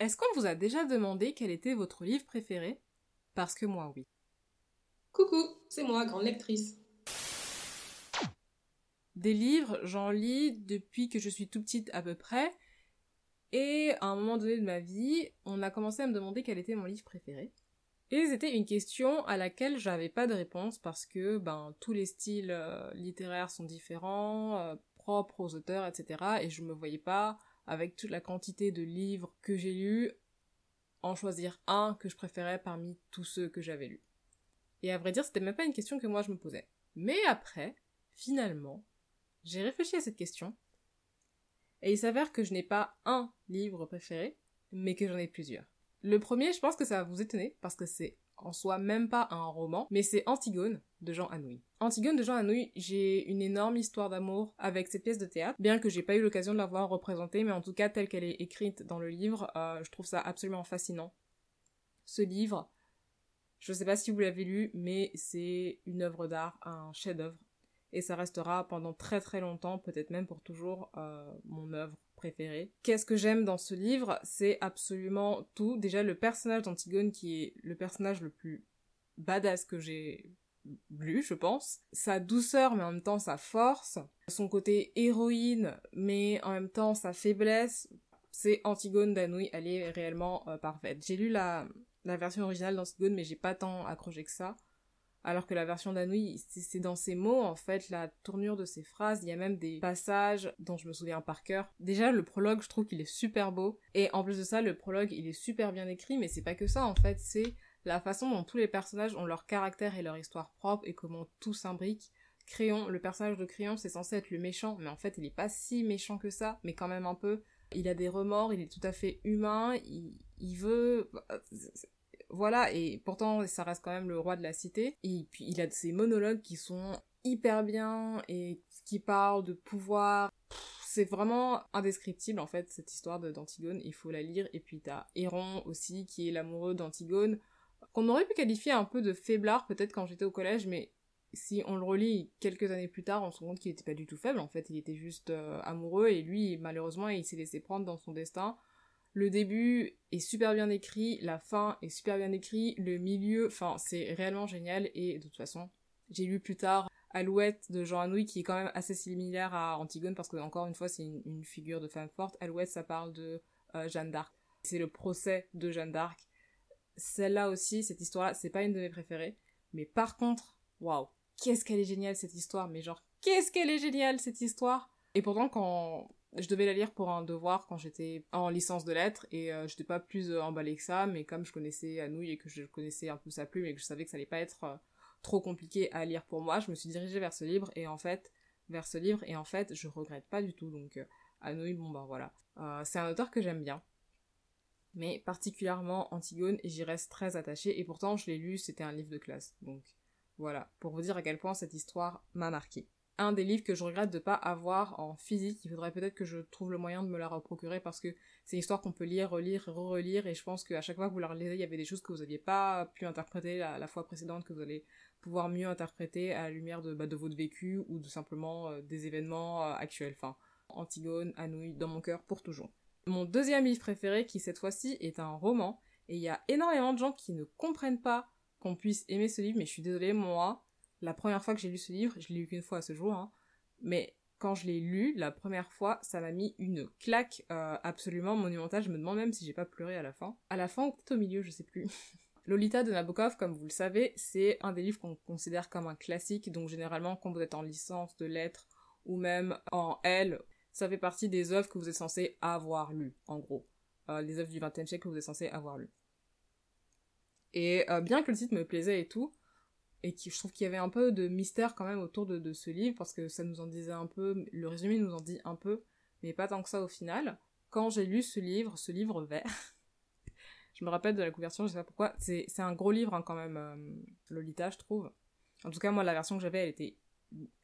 Est-ce qu'on vous a déjà demandé quel était votre livre préféré? Parce que moi, oui. Coucou, c'est moi, grande lectrice. Des livres, j'en lis depuis que je suis tout petite à peu près. Et à un moment donné de ma vie, on a commencé à me demander quel était mon livre préféré. Et c'était une question à laquelle j'avais pas de réponse parce que ben tous les styles euh, littéraires sont différents, euh, propres aux auteurs, etc. Et je me voyais pas avec toute la quantité de livres que j'ai lus en choisir un que je préférais parmi tous ceux que j'avais lus. Et à vrai dire, c'était même pas une question que moi je me posais. Mais après, finalement, j'ai réfléchi à cette question et il s'avère que je n'ai pas un livre préféré, mais que j'en ai plusieurs. Le premier, je pense que ça va vous étonner, parce que c'est en soi même pas un roman, mais c'est Antigone de Jean Anouilh. Antigone de Jean Anouilh, j'ai une énorme histoire d'amour avec cette pièce de théâtre, bien que j'ai pas eu l'occasion de la voir représentée, mais en tout cas telle qu'elle est écrite dans le livre, euh, je trouve ça absolument fascinant. Ce livre, je sais pas si vous l'avez lu, mais c'est une œuvre d'art, un chef-d'œuvre et ça restera pendant très très longtemps, peut-être même pour toujours, euh, mon œuvre préférée. Qu'est-ce que j'aime dans ce livre? C'est absolument tout. Déjà le personnage d'Antigone qui est le personnage le plus badass que j'ai lu, je pense. Sa douceur, mais en même temps sa force. Son côté héroïne, mais en même temps sa faiblesse. C'est Antigone d'Anouilh, elle est réellement euh, parfaite. J'ai lu la, la version originale d'Antigone, mais j'ai pas tant accroché que ça alors que la version d'Anoui, c'est dans ses mots, en fait, la tournure de ses phrases, il y a même des passages dont je me souviens par cœur. Déjà, le prologue, je trouve qu'il est super beau, et en plus de ça, le prologue, il est super bien écrit, mais c'est pas que ça, en fait, c'est la façon dont tous les personnages ont leur caractère et leur histoire propre, et comment tout s'imbrique. Crayon, le personnage de Crayon, c'est censé être le méchant, mais en fait, il est pas si méchant que ça, mais quand même un peu. Il a des remords, il est tout à fait humain, il, il veut voilà, et pourtant ça reste quand même le roi de la cité. Et puis il a ces monologues qui sont hyper bien et qui parlent de pouvoir. C'est vraiment indescriptible en fait cette histoire d'Antigone, il faut la lire. Et puis t'as Héron aussi qui est l'amoureux d'Antigone, qu'on aurait pu qualifier un peu de faiblard peut-être quand j'étais au collège, mais si on le relit quelques années plus tard, on se rend compte qu'il était pas du tout faible en fait, il était juste euh, amoureux et lui malheureusement il s'est laissé prendre dans son destin le début est super bien écrit, la fin est super bien écrit, le milieu, enfin c'est réellement génial et de toute façon, j'ai lu plus tard Alouette de Jean Anouilh qui est quand même assez similaire à Antigone parce que encore une fois c'est une, figure de femme forte. Alouette ça parle de euh, Jeanne d'Arc. C'est le procès de Jeanne d'Arc. Celle-là aussi, cette histoire-là, c'est pas une de mes préférées. Mais par contre, waouh, qu'est-ce qu'elle est géniale cette histoire, mais genre, qu'est-ce qu'elle est géniale cette histoire Et pourtant quand je devais la lire pour un devoir quand j'étais en licence de lettres et euh, je n'étais pas plus euh, emballée que ça, mais comme je connaissais Anouilh et que je connaissais un peu sa plume et que je savais que ça allait pas être euh, trop compliqué à lire pour moi, je me suis dirigée vers ce livre et en fait, vers ce livre et en fait, je regrette pas du tout. Donc Anouilh, bon ben voilà, c'est un auteur que j'aime bien, mais particulièrement Antigone et j'y reste très attachée et pourtant je l'ai lu, c'était un livre de classe. Donc voilà, pour vous dire à quel point cette histoire m'a marqué un des livres que je regrette de pas avoir en physique. Il faudrait peut-être que je trouve le moyen de me la reprocurer parce que c'est une histoire qu'on peut lire, relire, re-relire et je pense qu'à chaque fois que vous la relisez, il y avait des choses que vous n'aviez pas pu interpréter la, fois précédente que vous allez pouvoir mieux interpréter à la lumière de, bah, de votre vécu ou de simplement euh, des événements euh, actuels. Enfin, Antigone, Anouilh, dans mon cœur pour toujours. Mon deuxième livre préféré qui cette fois-ci est un roman et il y a énormément de gens qui ne comprennent pas qu'on puisse aimer ce livre mais je suis désolée, moi, la première fois que j'ai lu ce livre, je l'ai lu qu'une fois à ce jour, hein, mais quand je l'ai lu la première fois, ça m'a mis une claque euh, absolument monumentale. Je me demande même si j'ai pas pleuré à la fin. À la fin ou peut-être au milieu, je sais plus. Lolita de Nabokov, comme vous le savez, c'est un des livres qu'on considère comme un classique, donc généralement quand vous êtes en licence de lettres ou même en L, ça fait partie des œuvres que vous êtes censé avoir lues, en gros. Euh, les œuvres du XXe siècle que vous êtes censé avoir lues. Et euh, bien que le titre me plaisait et tout, et qui, je trouve qu'il y avait un peu de mystère quand même autour de, ce livre parce que ça nous en disait un peu, le résumé nous en dit un peu, mais pas tant que ça au final. Quand j'ai lu ce livre, ce livre vert, je me rappelle de la couverture, je sais pas pourquoi, c'est, c'est un gros livre hein, quand même, euh, Lolita, je trouve. En tout cas, moi, la version que j'avais, elle était,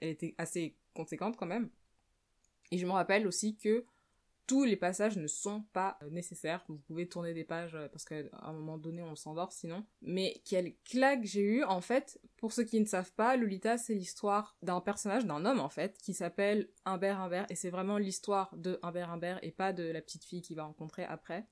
elle était assez conséquente quand même. Et je me rappelle aussi que tous les passages ne sont pas euh, nécessaires. Vous pouvez tourner des pages euh, parce qu'à un moment donné on s'endort sinon. Mais quelle claque j'ai eu en fait. Pour ceux qui ne savent pas, Lolita c'est l'histoire d'un personnage, d'un homme en fait, qui s'appelle Humbert Humbert et c'est vraiment l'histoire de Humbert Humbert et pas de la petite fille qu'il va rencontrer après,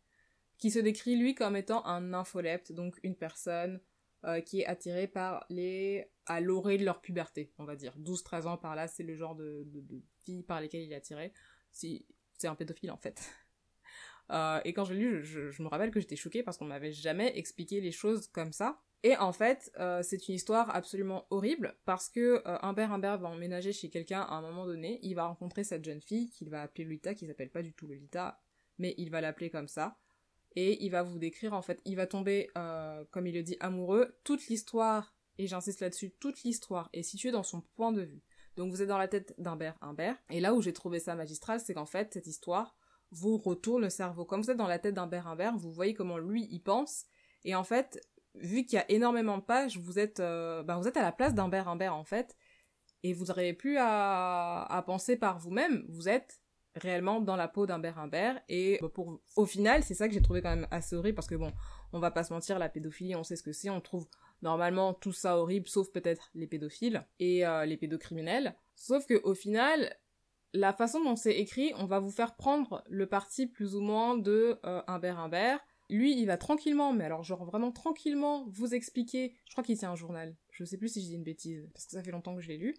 qui se décrit lui comme étant un nympholepte, donc une personne euh, qui est attirée par les à l'orée de leur puberté, on va dire. 12-13 ans par là, c'est le genre de, de, filles par lesquelles il est attiré. C'est un pédophile en fait. Euh, et quand je l'ai lu, je, me rappelle que j'étais choquée parce qu'on m'avait jamais expliqué les choses comme ça. Et en fait, euh, c'est une histoire absolument horrible parce que euh, Humbert Humbert va emménager chez quelqu'un à un moment donné. Il va rencontrer cette jeune fille qu'il va appeler Lolita, qui s'appelle pas du tout Lolita, mais il va l'appeler comme ça et il va vous décrire en fait, il va tomber, comme il le dit, amoureux. Toute l'histoire, et j'insiste là-dessus, toute l'histoire est située dans son point de vue. Donc vous êtes dans la tête d'Humbert Humbert, et là où j'ai trouvé ça magistral, c'est qu'en fait, cette histoire vous retourne le cerveau. Comme vous êtes dans la tête d'Humbert Humbert, vous voyez comment lui y pense, et en fait, vu qu'il y a énormément de pages, vous êtes, euh, ben vous êtes à la place d'Humbert Humbert en fait, et vous n'aurez plus à, à penser par vous-même, vous êtes réellement dans la peau d'Humbert Humbert et bah, pour au final c'est ça que j'ai trouvé quand même assez horrible parce que bon on va pas se mentir la pédophilie on sait ce que c'est on trouve normalement tout ça horrible sauf peut-être les pédophiles et euh, les pédocriminels. Sauf que au final la façon dont c'est écrit on va vous faire prendre le parti plus ou moins de euh, Humbert Humbert lui il va tranquillement mais alors genre vraiment tranquillement vous expliquer. Je crois qu'il tient un journal. Je sais plus si je dis une bêtise parce que ça fait longtemps que je l'ai lu.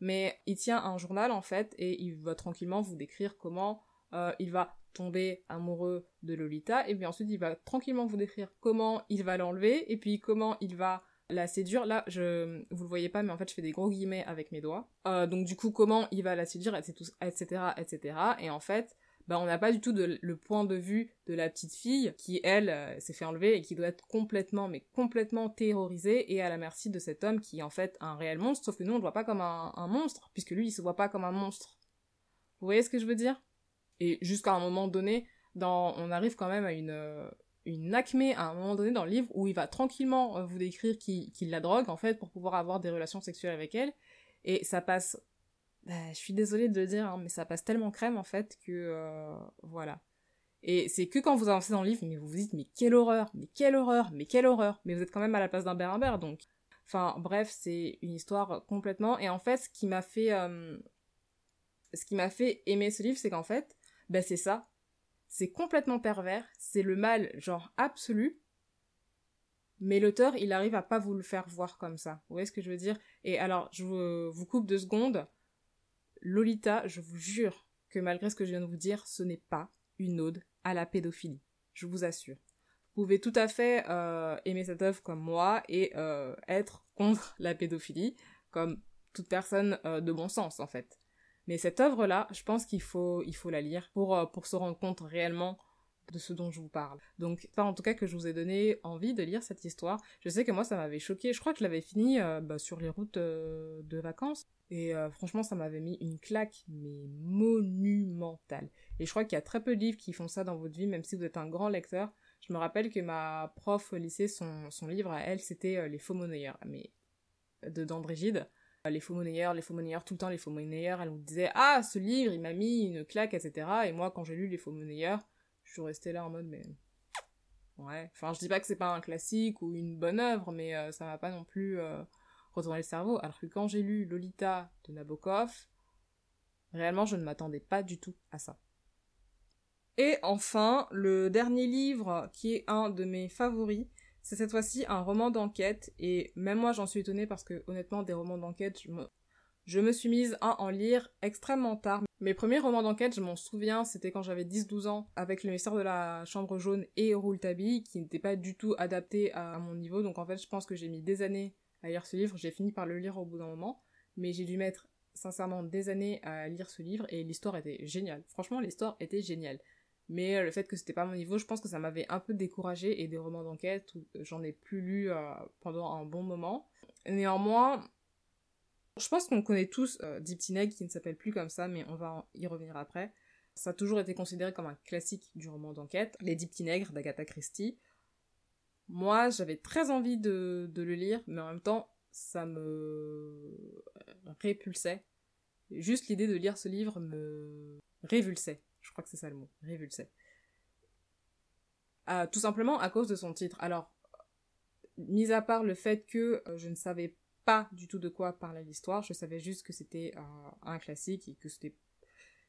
Mais il tient un journal en fait et il va tranquillement vous décrire comment euh, il va tomber amoureux de Lolita et puis ensuite il va tranquillement vous décrire comment il va l'enlever et puis comment il va la séduire. Là, je vous le voyez pas, mais en fait, je fais des gros guillemets avec mes doigts. Euh, donc du coup, comment il va la séduire, etc., etc.. Et en fait, bah, on n'a pas du tout le point de vue de la petite fille qui, elle, euh, s'est fait enlever et qui doit être complètement, mais complètement terrorisée et à la merci de cet homme qui est en fait un réel monstre, sauf que nous on le voit pas comme un, monstre, puisque lui il se voit pas comme un monstre. Vous voyez ce que je veux dire? Et jusqu'à un moment donné, on arrive quand même à une, euh, une acmé à un moment donné dans le livre où il va tranquillement euh, vous décrire qu'il la drogue en fait pour pouvoir avoir des relations sexuelles avec elle et ça passe bah, je suis désolée de le dire, hein, mais ça passe tellement crème en fait que euh, voilà. Et c'est que quand vous avancez dans le livre, mais vous vous dites mais quelle horreur, mais quelle horreur, mais quelle horreur. Mais vous êtes quand même à la place d'un Humbert, donc. Enfin bref, c'est une histoire complètement. Et en fait, ce qui m'a fait, ce qui m'a fait aimer ce livre, c'est qu'en fait, ben c'est ça. C'est complètement pervers, c'est le mal genre absolu. Mais l'auteur, il arrive à pas vous le faire voir comme ça. Vous voyez ce que je veux dire? Et alors, je vous coupe deux secondes. Lolita, je vous jure que malgré ce que je viens de vous dire, ce n'est pas une ode à la pédophilie. Je vous assure. Vous pouvez tout à fait euh, aimer cette œuvre comme moi et euh, être contre la pédophilie, comme toute personne euh, de bon sens en fait. Mais cette œuvre-là, je pense qu'il faut, il faut la lire pour, pour se rendre compte réellement de ce dont je vous parle. Donc, pas en tout cas que je vous ai donné envie de lire cette histoire. Je sais que moi, ça m'avait choqué. Je crois que je l'avais fini bah, sur les routes de vacances. Et euh, franchement, ça m'avait mis une claque, mais monumentale. Et je crois qu'il y a très peu de livres qui font ça dans votre vie, même si vous êtes un grand lecteur. Je me rappelle que ma prof au lycée, son, livre à elle, c'était euh, Les faux monnayeurs, mais de d'André Les faux monnayeurs, les faux monnayeurs, tout le temps les faux monnayeurs. Elle nous disait Ah, ce livre, il m'a mis une claque, etc. Et moi, quand j'ai lu Les faux monnayeurs, je suis restée là en mode Mais. Ouais. Enfin, je dis pas que c'est pas un classique ou une bonne œuvre, mais euh, ça m'a pas non plus retourner le cerveau. Alors que quand j'ai lu Lolita de Nabokov, réellement je ne m'attendais pas du tout à ça. Et enfin, le dernier livre qui est un de mes favoris, c'est cette fois-ci un roman d'enquête, et même moi j'en suis étonnée parce que honnêtement des romans d'enquête, je me... suis mise à en lire extrêmement tard. Mes premiers romans d'enquête, je m'en souviens, c'était quand j'avais 10-12 ans, avec le mystère de la chambre jaune et Rouletabille, qui n'étaient pas du tout adaptés à mon niveau, donc en fait je pense que j'ai mis des années à lire ce livre. J'ai fini par le lire au bout d'un moment, mais j'ai dû mettre sincèrement des années à lire ce livre et l'histoire était géniale. Franchement, l'histoire était géniale. Mais euh, le fait que c'était pas mon niveau, je pense que ça m'avait un peu découragé et des romans d'enquête où j'en ai plus lu euh, pendant un bon moment. Néanmoins, je pense qu'on connaît tous euh, Deep qui ne s'appelle plus comme ça, mais on va y revenir après. Ça a toujours été considéré comme un classique du roman d'enquête. Les Deep d'Agatha Christie. Moi, j'avais très envie de, le lire, mais en même temps, ça me répulsait. Juste l'idée de lire ce livre me révulsait. Je crois que c'est ça le mot, révulsait. Ah, tout simplement à cause de son titre. Alors, mis à part le fait que euh, je ne savais pas du tout de quoi parlait l'histoire, je savais juste que c'était un classique et que c'était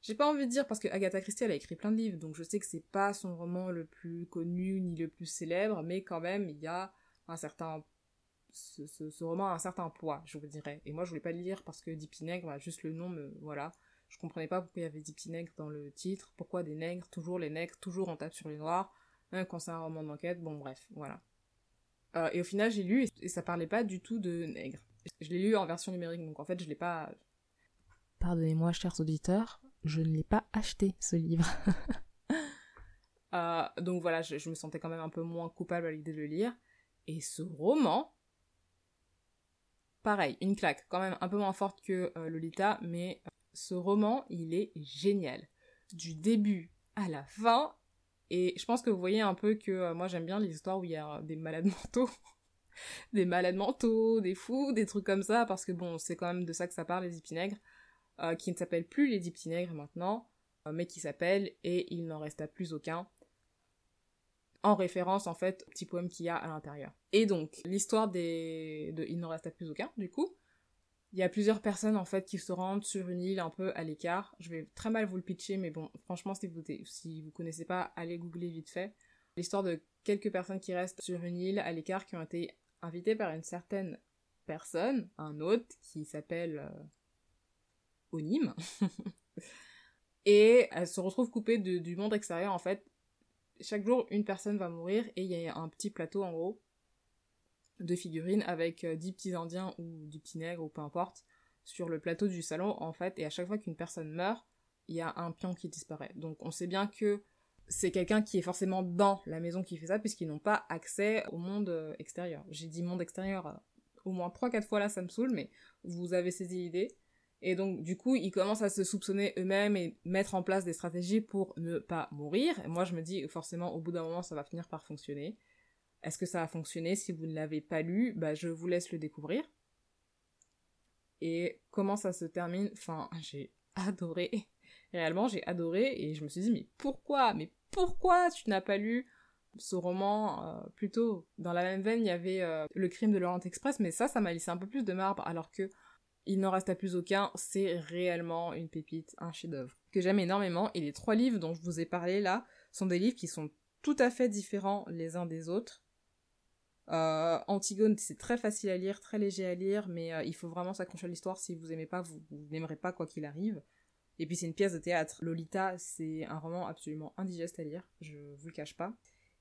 j'ai pas envie de dire parce que Agatha Christie elle a écrit plein de livres, donc je sais que c'est pas son roman le plus connu ni le plus célèbre, mais quand même il y a un certain ce, roman a un certain poids, je vous dirais. Et moi je voulais pas le lire parce que bah, juste le nom me voilà. Je comprenais pas pourquoi il y avait Dix Nègres dans le titre, pourquoi des nègres, toujours les nègres, toujours on tape sur les noirs, même quand c'est un roman d'enquête, bon bref, voilà. Euh, et au final j'ai lu et, ça parlait pas du tout de nègres. Je l'ai lu en version numérique, donc en fait je l'ai pas... Pardonnez-moi chers auditeurs, je ne l'ai pas acheté ce livre. Euh, donc voilà, je, me sentais quand même un peu moins coupable à l'idée de le lire. Et ce roman, pareil, une claque, quand même un peu moins forte que euh, Lolita, mais ce roman, il est génial. Du début à la fin, et je pense que vous voyez un peu que moi j'aime bien les histoires où il y a des malades mentaux. des malades mentaux, des fous, des trucs comme ça, parce que bon, c'est quand même de ça que ça parle, les épinègres. Euh, qui ne s'appelle plus les dix petits nègres maintenant, euh, mais qui s'appelle Et il n'en resta plus aucun, en référence en fait au petit poème qu'il y a à l'intérieur. Et donc, l'histoire des... de Il n'en resta plus aucun, du coup, il y a plusieurs personnes en fait qui se rendent sur une île un peu à l'écart. Je vais très mal vous le pitcher, mais bon, franchement, si vous si vous connaissez pas, allez googler vite fait. L'histoire de quelques personnes qui restent sur une île à l'écart qui ont été invitées par une certaine personne, un hôte qui s'appelle euh, Nîmes. et elle se retrouve coupée du monde extérieur en fait. Chaque jour, une personne va mourir et il y a un petit plateau en gros de figurines avec euh, dix petits indiens ou dix petits nègres ou peu importe sur le plateau du salon en fait. Et à chaque fois qu'une personne meurt, il y a un pion qui disparaît. Donc on sait bien que c'est quelqu'un qui est forcément dans la maison qui fait ça puisqu'ils n'ont pas accès au monde euh, extérieur. J'ai dit monde extérieur euh, au moins 3-4 fois là, ça me saoule, mais vous avez saisi l'idée. Et donc, du coup, ils commencent à se soupçonner eux-mêmes et mettre en place des stratégies pour ne pas mourir. Et moi, je me dis, forcément, au bout d'un moment, ça va finir par fonctionner. Est-ce que ça a fonctionné? Si vous ne l'avez pas lu, bah, je vous laisse le découvrir. Et comment ça se termine? Enfin, j'ai adoré. Réellement, j'ai adoré et je me suis dit, mais pourquoi? Mais pourquoi tu n'as pas lu ce roman euh, plutôt dans la même veine il y avait euh, le crime de Laurent Express mais ça ça m'a laissé un peu plus de marbre alors que il n'en reste plus aucun, c'est réellement une pépite, un chef-d'œuvre que j'aime énormément. Et les trois livres dont je vous ai parlé là sont des livres qui sont tout à fait différents les uns des autres. Euh, Antigone, c'est très facile à lire, très léger à lire, mais euh, il faut vraiment s'accrocher à l'histoire. Si vous aimez pas, vous, n'aimerez pas quoi qu'il arrive. Et puis c'est une pièce de théâtre. Lolita, c'est un roman absolument indigeste à lire, je vous le cache pas.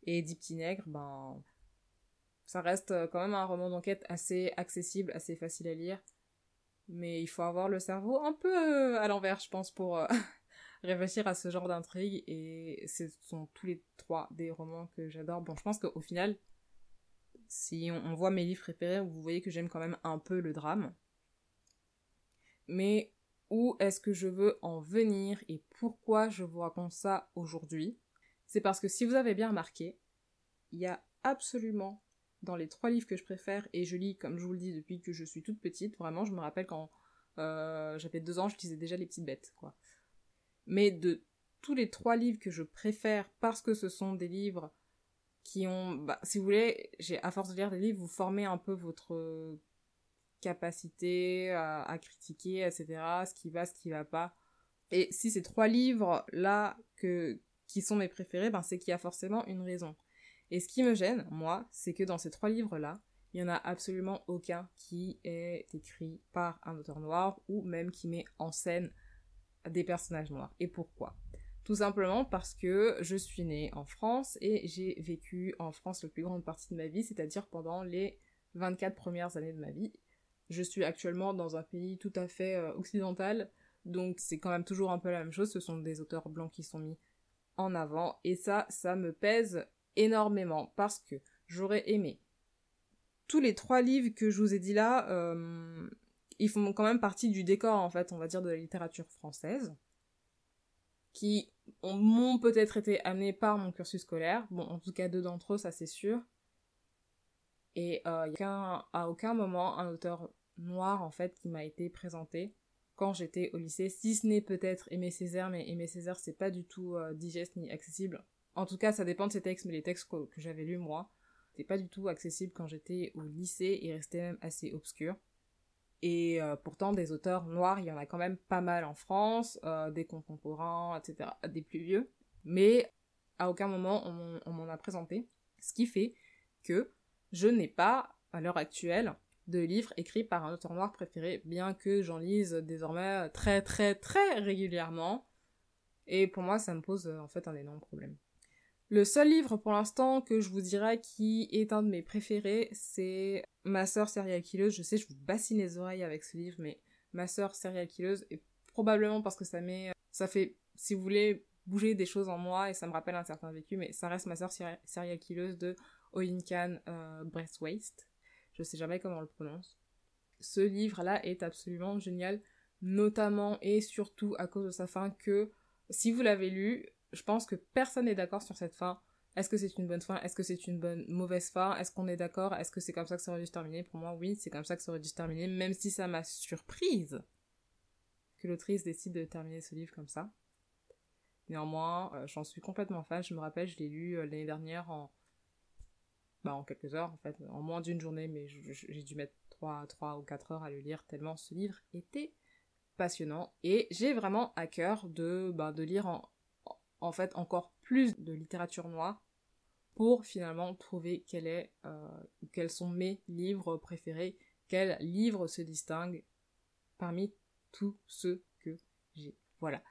Et Dix petits ben, ça reste euh, quand même un roman d'enquête assez accessible, assez facile à lire mais il faut avoir le cerveau un peu à l'envers, je pense, pour réfléchir à ce genre d'intrigue. Et ce sont tous les trois des romans que j'adore. Bon, je pense qu'au final, si on, voit mes livres préférés, vous voyez que j'aime quand même un peu le drame. Mais où est-ce que je veux en venir et pourquoi je vous raconte ça aujourd'hui? C'est parce que si vous avez bien remarqué, il y a absolument dans les trois livres que je préfère, et je lis, comme je vous le dis, depuis que je suis toute petite, vraiment, je me rappelle quand euh, j'avais deux ans, je lisais déjà Les Petites Bêtes, quoi. Mais de tous les trois livres que je préfère, parce que ce sont des livres qui ont, bah, si vous voulez, j'ai à force de lire des livres, vous formez un peu votre capacité à, critiquer, etc., ce qui va, ce qui va pas. Et si ces trois livres là qui sont mes préférés, ben c'est qu'il y a forcément une raison. Et ce qui me gêne, moi, c'est que dans ces trois livres-là, il n'y en a absolument aucun qui est écrit par un auteur noir ou même qui met en scène des personnages noirs. Et pourquoi? Tout simplement parce que je suis née en France et j'ai vécu en France la plus grande partie de ma vie, c'est-à-dire pendant les 24 premières années de ma vie. Je suis actuellement dans un pays tout à fait euh, occidental, donc c'est quand même toujours un peu la même chose, ce sont des auteurs blancs qui sont mis en avant, et ça, ça me pèse énormément parce que j'aurais aimé. Tous les trois livres que je vous ai dit là, euh, ils font quand même partie du décor, en fait, on va dire, de la littérature française, qui m'ont peut-être été amenés par mon cursus scolaire. Bon, en tout cas, deux d'entre eux, ça c'est sûr. Et euh, a à aucun moment un auteur noir, en fait, qui m'a été présenté quand j'étais au lycée, si ce n'est peut-être Aimé Césaire, mais Aimé Césaire, c'est pas du tout euh, digeste ni accessible en tout cas, ça dépend de ces textes, mais les textes que, j'avais lus moi, n'étaient pas du tout accessibles quand j'étais au lycée et restaient même assez obscurs. Et euh, pourtant, des auteurs noirs, il y en a quand même pas mal en France, euh, des contemporains, etc., des plus vieux. Mais à aucun moment on m'en a présenté. Ce qui fait que je n'ai pas, à l'heure actuelle, de livres écrits par un auteur noir préféré, bien que j'en lise désormais très très très régulièrement. Et pour moi, ça me pose en fait un énorme problème. Le seul livre pour l'instant que je vous dirais qui est un de mes préférés, c'est Ma sœur serial killeuse. Je sais, je vous bassine les oreilles avec ce livre, mais Ma sœur serial killeuse, et probablement parce que ça met, ça fait, si vous voulez, bouger des choses en moi et ça me rappelle un certain vécu, mais ça reste Ma sœur serial killeuse de Oinkan euh, Breastwaist. Je sais jamais comment on le prononce. Ce livre-là est absolument génial, notamment et surtout à cause de sa fin que, si vous l'avez lu, je pense que personne n'est d'accord sur cette fin. Est-ce que c'est une bonne fin? Est-ce que c'est une bonne mauvaise fin? Est-ce qu'on est, d'accord? Est-ce que c'est comme ça que ça aurait dû se terminer? Pour moi, oui, c'est comme ça que ça aurait dû se terminer, même si ça m'a surprise que l'autrice décide de terminer ce livre comme ça. Néanmoins, euh, j'en suis complètement fan. Je me rappelle, je l'ai lu euh, l'année dernière en, bah, en quelques heures, en fait, en moins d'une journée, mais j'ai dû mettre 3, 3 ou 4 heures à le lire tellement ce livre était passionnant. Et j'ai vraiment à cœur de, bah, de lire en, en fait encore plus de littérature noire pour finalement trouver quel est, euh, quels sont mes livres préférés, quels livres se distinguent parmi tous ceux que j'ai. Voilà.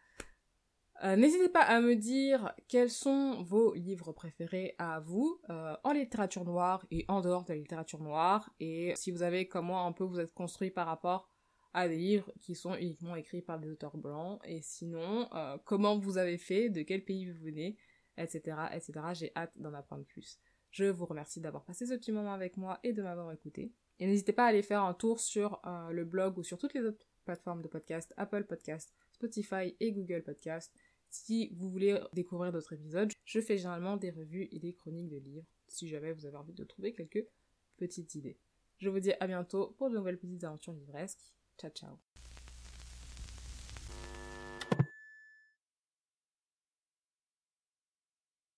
Euh, n'hésitez pas à me dire quels sont vos livres préférés à vous euh, en littérature noire et en dehors de la littérature noire et si vous avez comme moi un peu vous êtes construit par rapport à des livres qui sont uniquement écrits par des auteurs blancs, et sinon, euh, comment vous avez fait, de quel pays vous venez, etc., etc. J'ai hâte d'en apprendre plus. Je vous remercie d'avoir passé ce petit moment avec moi et de m'avoir écouté. Et n'hésitez pas à aller faire un tour sur euh, le blog ou sur toutes les autres plateformes de podcast, Apple Podcast, Spotify et Google Podcast. Si vous voulez découvrir d'autres épisodes, je fais généralement des revues et des chroniques de livres, si jamais vous avez envie de trouver quelques petites idées. Je vous dis à bientôt pour de nouvelles petites aventures livresques. Ciao, ciao.